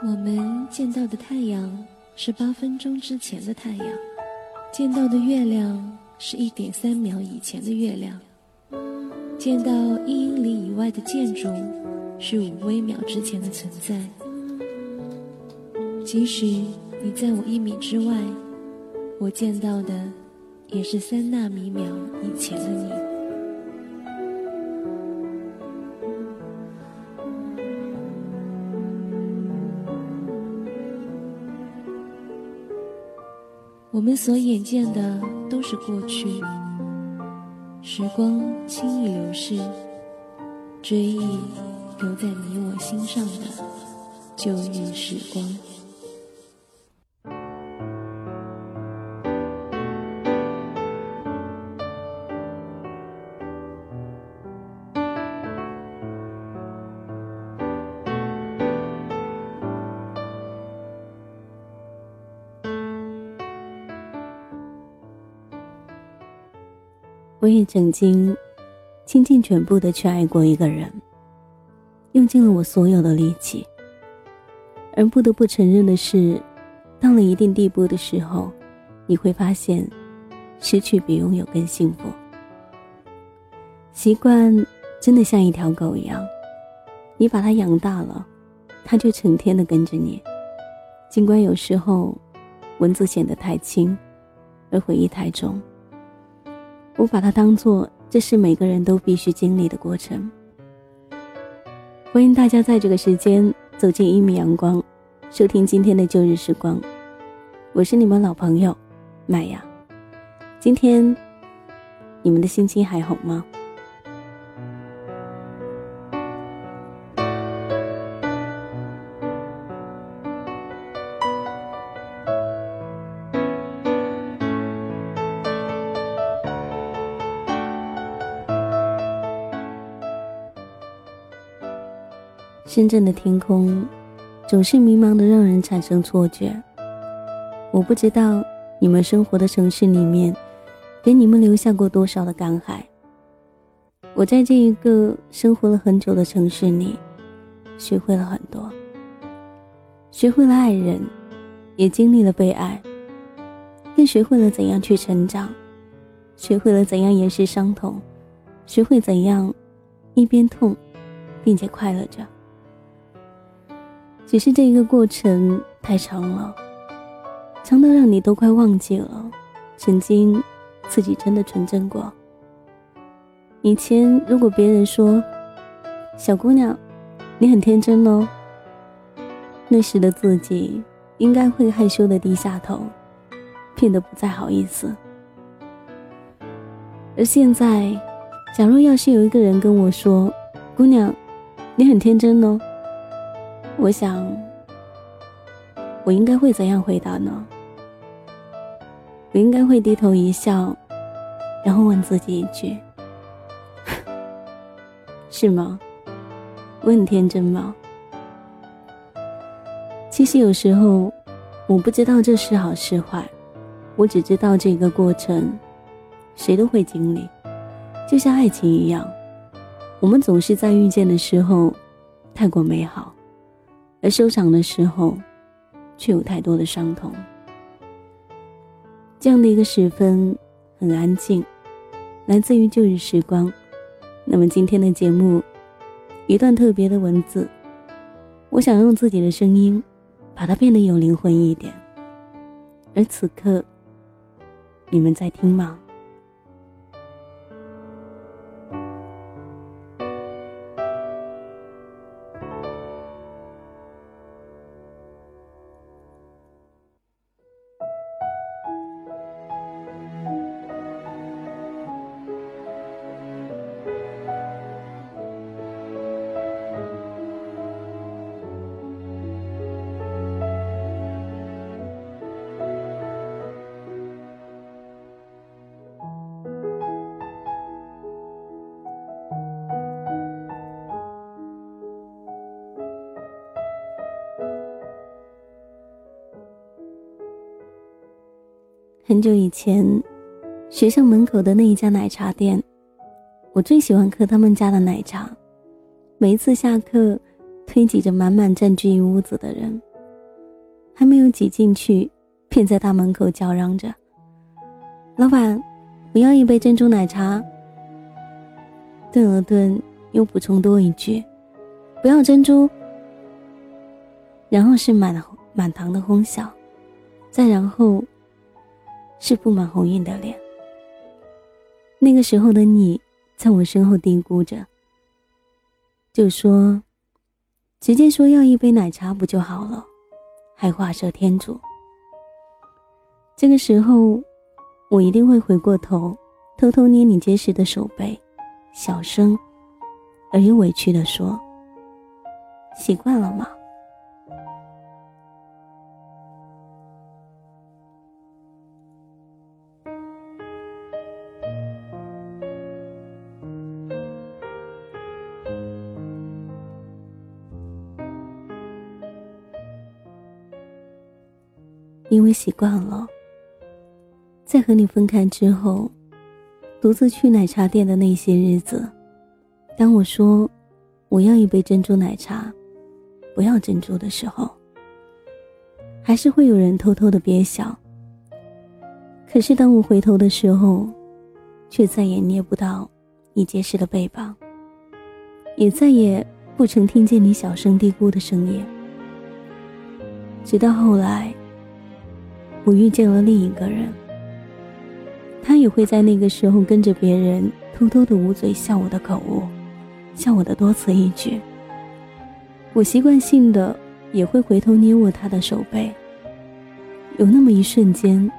我们见到的太阳是八分钟之前的太阳，见到的月亮是一点三秒以前的月亮，见到一英里以外的建筑是五微秒之前的存在。即使你在我一米之外，我见到的也是三纳米秒以前的你。我们所眼见的都是过去，时光轻易流逝，追忆留在你我心上的旧日时光。我也曾经倾尽全部的去爱过一个人，用尽了我所有的力气。而不得不承认的是，到了一定地步的时候，你会发现，失去比拥有更幸福。习惯真的像一条狗一样，你把它养大了，它就成天的跟着你。尽管有时候，文字显得太轻，而回忆太重。我把它当做这是每个人都必须经历的过程。欢迎大家在这个时间走进一米阳光，收听今天的旧日时光。我是你们老朋友麦雅。今天你们的心情还好吗？深圳的天空总是迷茫的，让人产生错觉。我不知道你们生活的城市里面，给你们留下过多少的感慨。我在这一个生活了很久的城市里，学会了很多，学会了爱人，也经历了被爱，更学会了怎样去成长，学会了怎样掩饰伤痛，学会怎样一边痛，并且快乐着。只是这一个过程太长了，长到让你都快忘记了，曾经自己真的纯真过。以前如果别人说“小姑娘，你很天真哦”，那时的自己应该会害羞的低下头，变得不再好意思。而现在，假如要是有一个人跟我说“姑娘，你很天真哦”，我想，我应该会怎样回答呢？我应该会低头一笑，然后问自己一句：“ 是吗？我很天真吗？”其实有时候，我不知道这是好是坏，我只知道这个过程，谁都会经历，就像爱情一样，我们总是在遇见的时候，太过美好。而收场的时候，却有太多的伤痛。这样的一个时分，很安静，来自于旧日时光。那么今天的节目，一段特别的文字，我想用自己的声音，把它变得有灵魂一点。而此刻，你们在听吗？很久以前，学校门口的那一家奶茶店，我最喜欢喝他们家的奶茶。每一次下课，推挤着满满占据一屋子的人，还没有挤进去，便在大门口叫嚷着：“老板，我要一杯珍珠奶茶。”顿了顿，又补充多一句：“不要珍珠。”然后是满满堂的哄笑，再然后是布满红晕的脸。那个时候的你，在我身后嘀咕着：“就说，直接说要一杯奶茶不就好了，还画蛇添足。”这个时候，我一定会回过头，偷偷捏你结实的手背。小声而又委屈的说：“习惯了吗？”习惯了，在和你分开之后。独自去奶茶店的那些日子，当我说我要一杯珍珠奶茶，不要珍珠的时候，还是会有人偷偷的憋笑。可是当我回头的时候，却再也捏不到你结实的背膀，也再也不曾听见你小声嘀咕的声音。直到后来，我遇见了另一个人。他也会在那个时候跟着别人偷偷的捂嘴笑我的口误，笑我的多此一举。我习惯性的也会回头捏握他的手背。有那么一瞬间，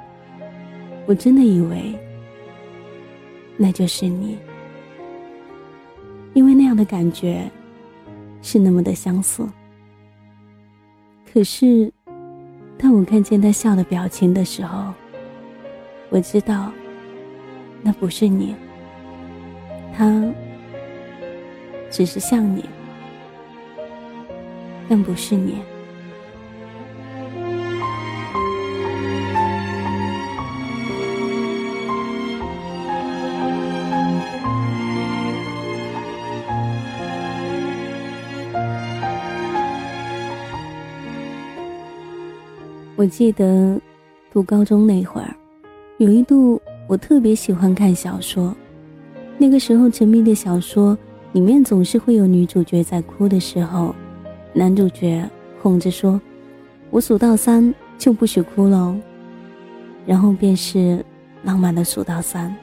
我真的以为那就是你，因为那样的感觉是那么的相似。可是，当我看见他笑的表情的时候，我知道。那不是你，他只是像你，但不是你。我记得读高中那会儿，有一度。我特别喜欢看小说，那个时候沉迷的小说里面总是会有女主角在哭的时候，男主角哄着说：“我数到三就不许哭了。”然后便是浪漫的数到三，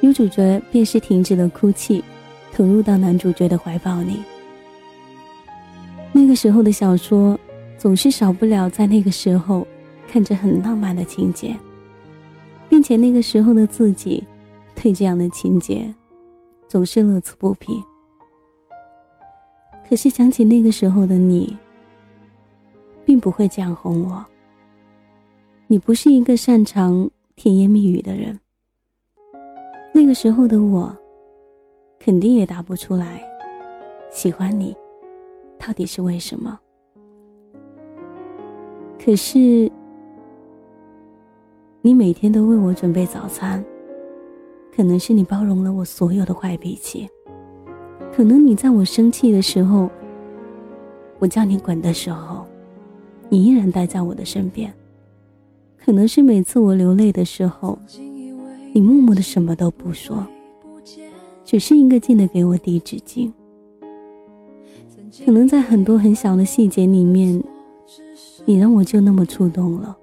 女主角便是停止了哭泣，投入到男主角的怀抱里。那个时候的小说总是少不了在那个时候看着很浪漫的情节。并且那个时候的自己，对这样的情节，总是乐此不疲。可是想起那个时候的你，并不会这样哄我。你不是一个擅长甜言蜜语的人。那个时候的我，肯定也答不出来，喜欢你，到底是为什么？可是。你每天都为我准备早餐，可能是你包容了我所有的坏脾气，可能你在我生气的时候，我叫你滚的时候，你依然待在我的身边，可能是每次我流泪的时候，你默默的什么都不说，只是一个劲的给我递纸巾，可能在很多很小的细节里面，你让我就那么触动了。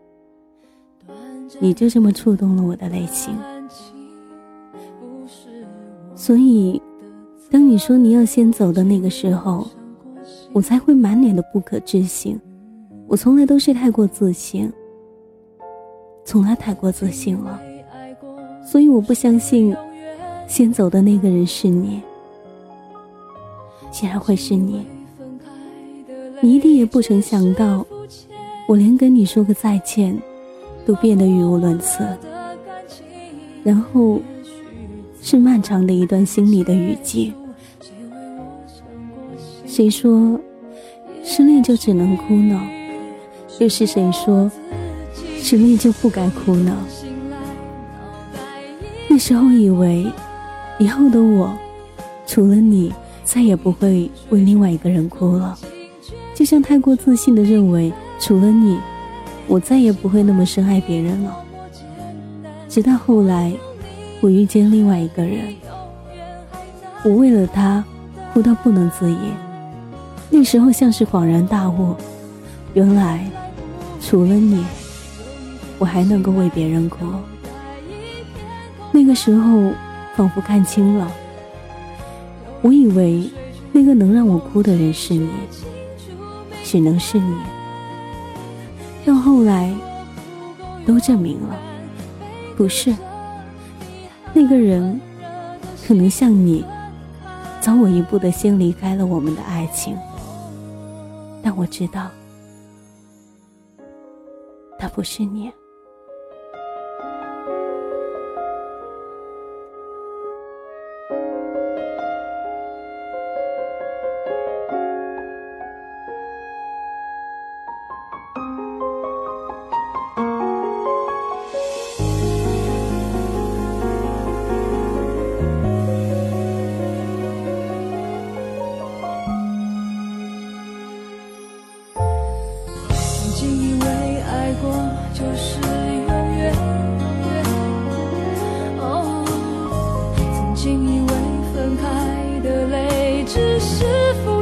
你就这么触动了我的内心，所以，当你说你要先走的那个时候，我才会满脸的不可置信。我从来都是太过自信，从来太过自信了，所以我不相信，先走的那个人是你。竟然会是你，你一定也不曾想到，我连跟你说个再见。都变得语无伦次，然后是漫长的一段心里的雨季。谁说失恋就只能哭呢？又是谁说失恋就不该哭呢？那时候以为以后的我，除了你，再也不会为另外一个人哭了，就像太过自信的认为，除了你。我再也不会那么深爱别人了。直到后来，我遇见另外一个人，我为了他哭到不能自已。那时候像是恍然大悟，原来除了你，我还能够为别人哭。那个时候仿佛看清了，我以为那个能让我哭的人是你，只能是你。到后来都证明了。不是，那个人可能像你，早我一步的先离开了我们的爱情，但我知道，他不是你。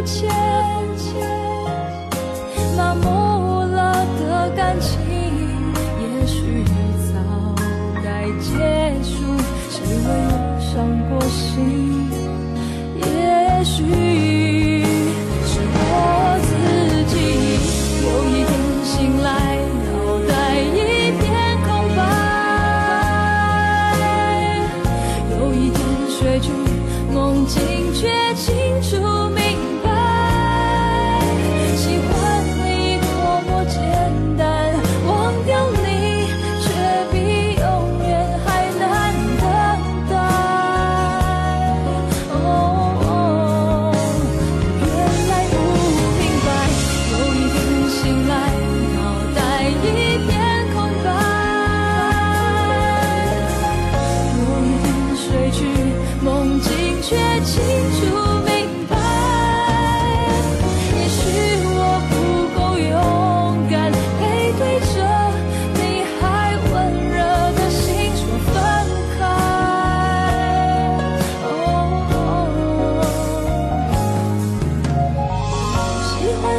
切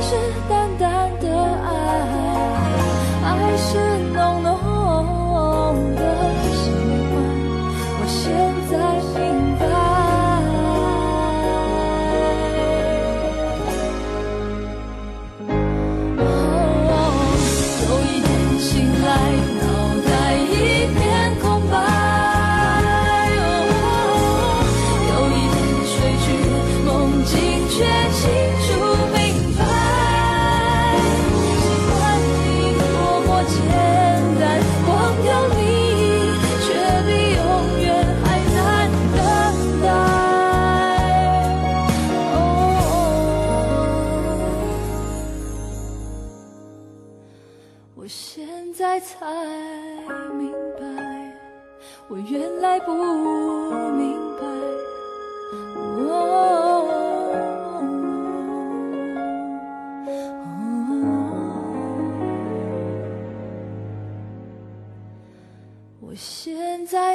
是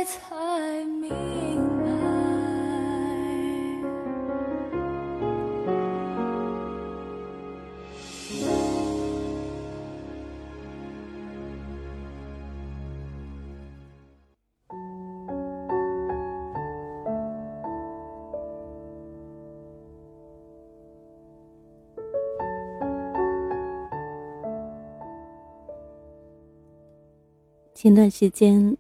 才明白前段时间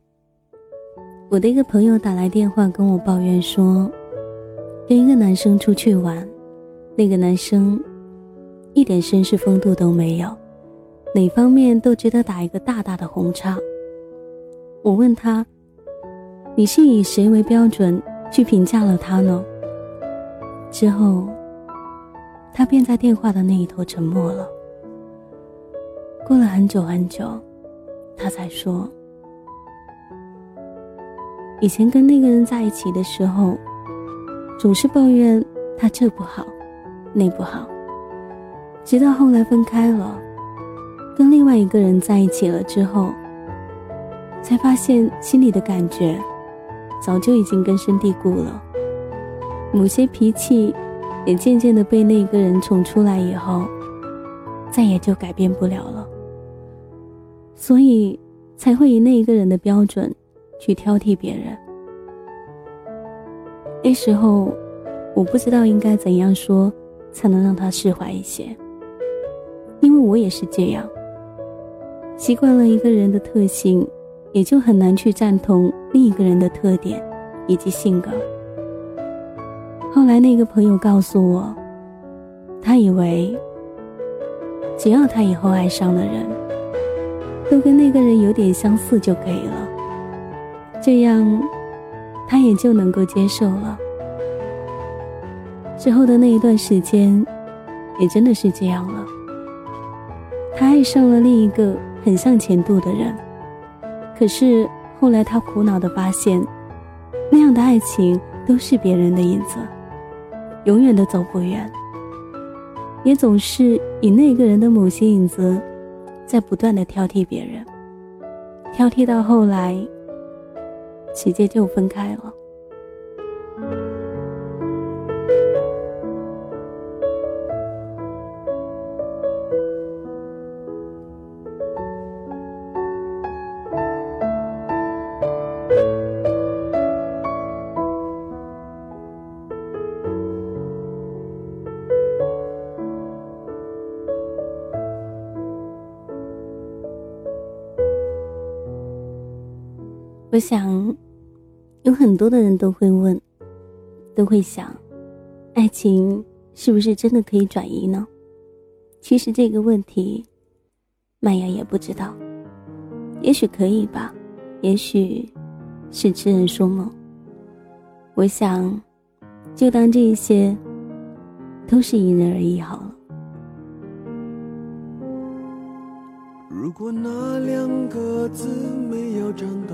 我的一个朋友打来电话跟我抱怨说，跟一个男生出去玩，那个男生一点绅士风度都没有，哪方面都值得打一个大大的红叉。我问他：“你是以谁为标准去评价了他呢？”之后，他便在电话的那一头沉默了。过了很久很久。他才说，以前跟那个人在一起的时候，总是抱怨他这不好，那不好。直到后来分开了，跟另外一个人在一起了之后，才发现心里的感觉早就已经根深蒂固了。某些脾气也渐渐的被那个人宠出来以后，再也就改变不了了。所以才会以那一个人的标准去挑剔别人。那时候我不知道应该怎样说才能让他释怀一些，因为我也是这样。习惯了一个人的特性，也就很难去赞同另一个人的特点以及性格。后来那个朋友告诉我，他以为只要他以后爱上的人，都跟那个人有点相似就可以了，这样他也就能够接受了。之后的那一段时间，也真的是这样了。他爱上了另一个。很像前度的人，可是后来他苦恼的发现，那样的爱情都是别人的影子，永远都走不远，也总是以那个人的某些影子，在不断的挑剔别人，挑剔到后来，直接就分开了。我想，有很多的人都会问，都会想，爱情是不是真的可以转移呢？其实这个问题，麦芽也不知道。也许可以吧，也许是痴人说梦。我想，就当这些都是因人而异好了。如果那两个字没有颤抖。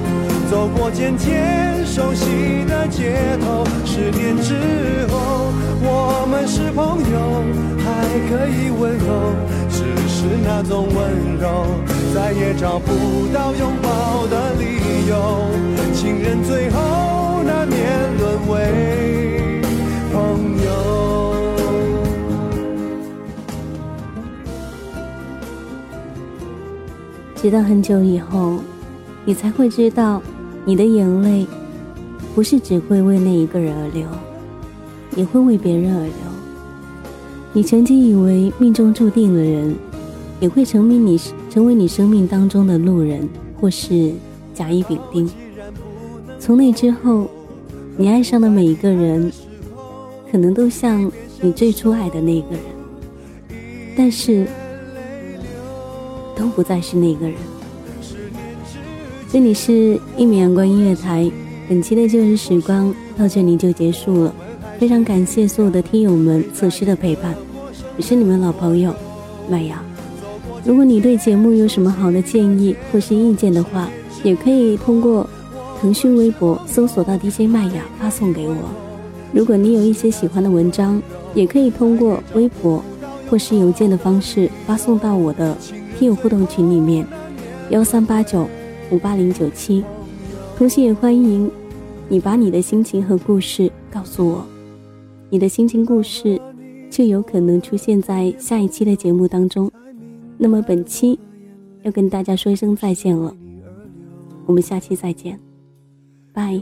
走过渐渐熟悉的街头，十年之后，我们是朋友，还可以温柔，只是那种温柔，再也找不到拥抱的理由。情人最后难免沦为朋友。直到很久以后，你才会知道。你的眼泪，不是只会为那一个人而流，也会为别人而流。你曾经以为命中注定的人，也会成为你成为你生命当中的路人，或是甲乙丙丁。从那之后，你爱上的每一个人，可能都像你最初爱的那个人，但是都不再是那个人。这里是一米阳光音乐台，本期的旧日时光到这里就结束了。非常感谢所有的听友们此时的陪伴，我是你们老朋友麦芽。如果你对节目有什么好的建议或是意见的话，也可以通过腾讯微博搜索到 DJ 麦芽发送给我。如果你有一些喜欢的文章，也可以通过微博或是邮件的方式发送到我的听友互动群里面，幺三八九。五八零九七，同时也欢迎你把你的心情和故事告诉我，你的心情故事就有可能出现在下一期的节目当中。那么本期要跟大家说一声再见了，我们下期再见，拜。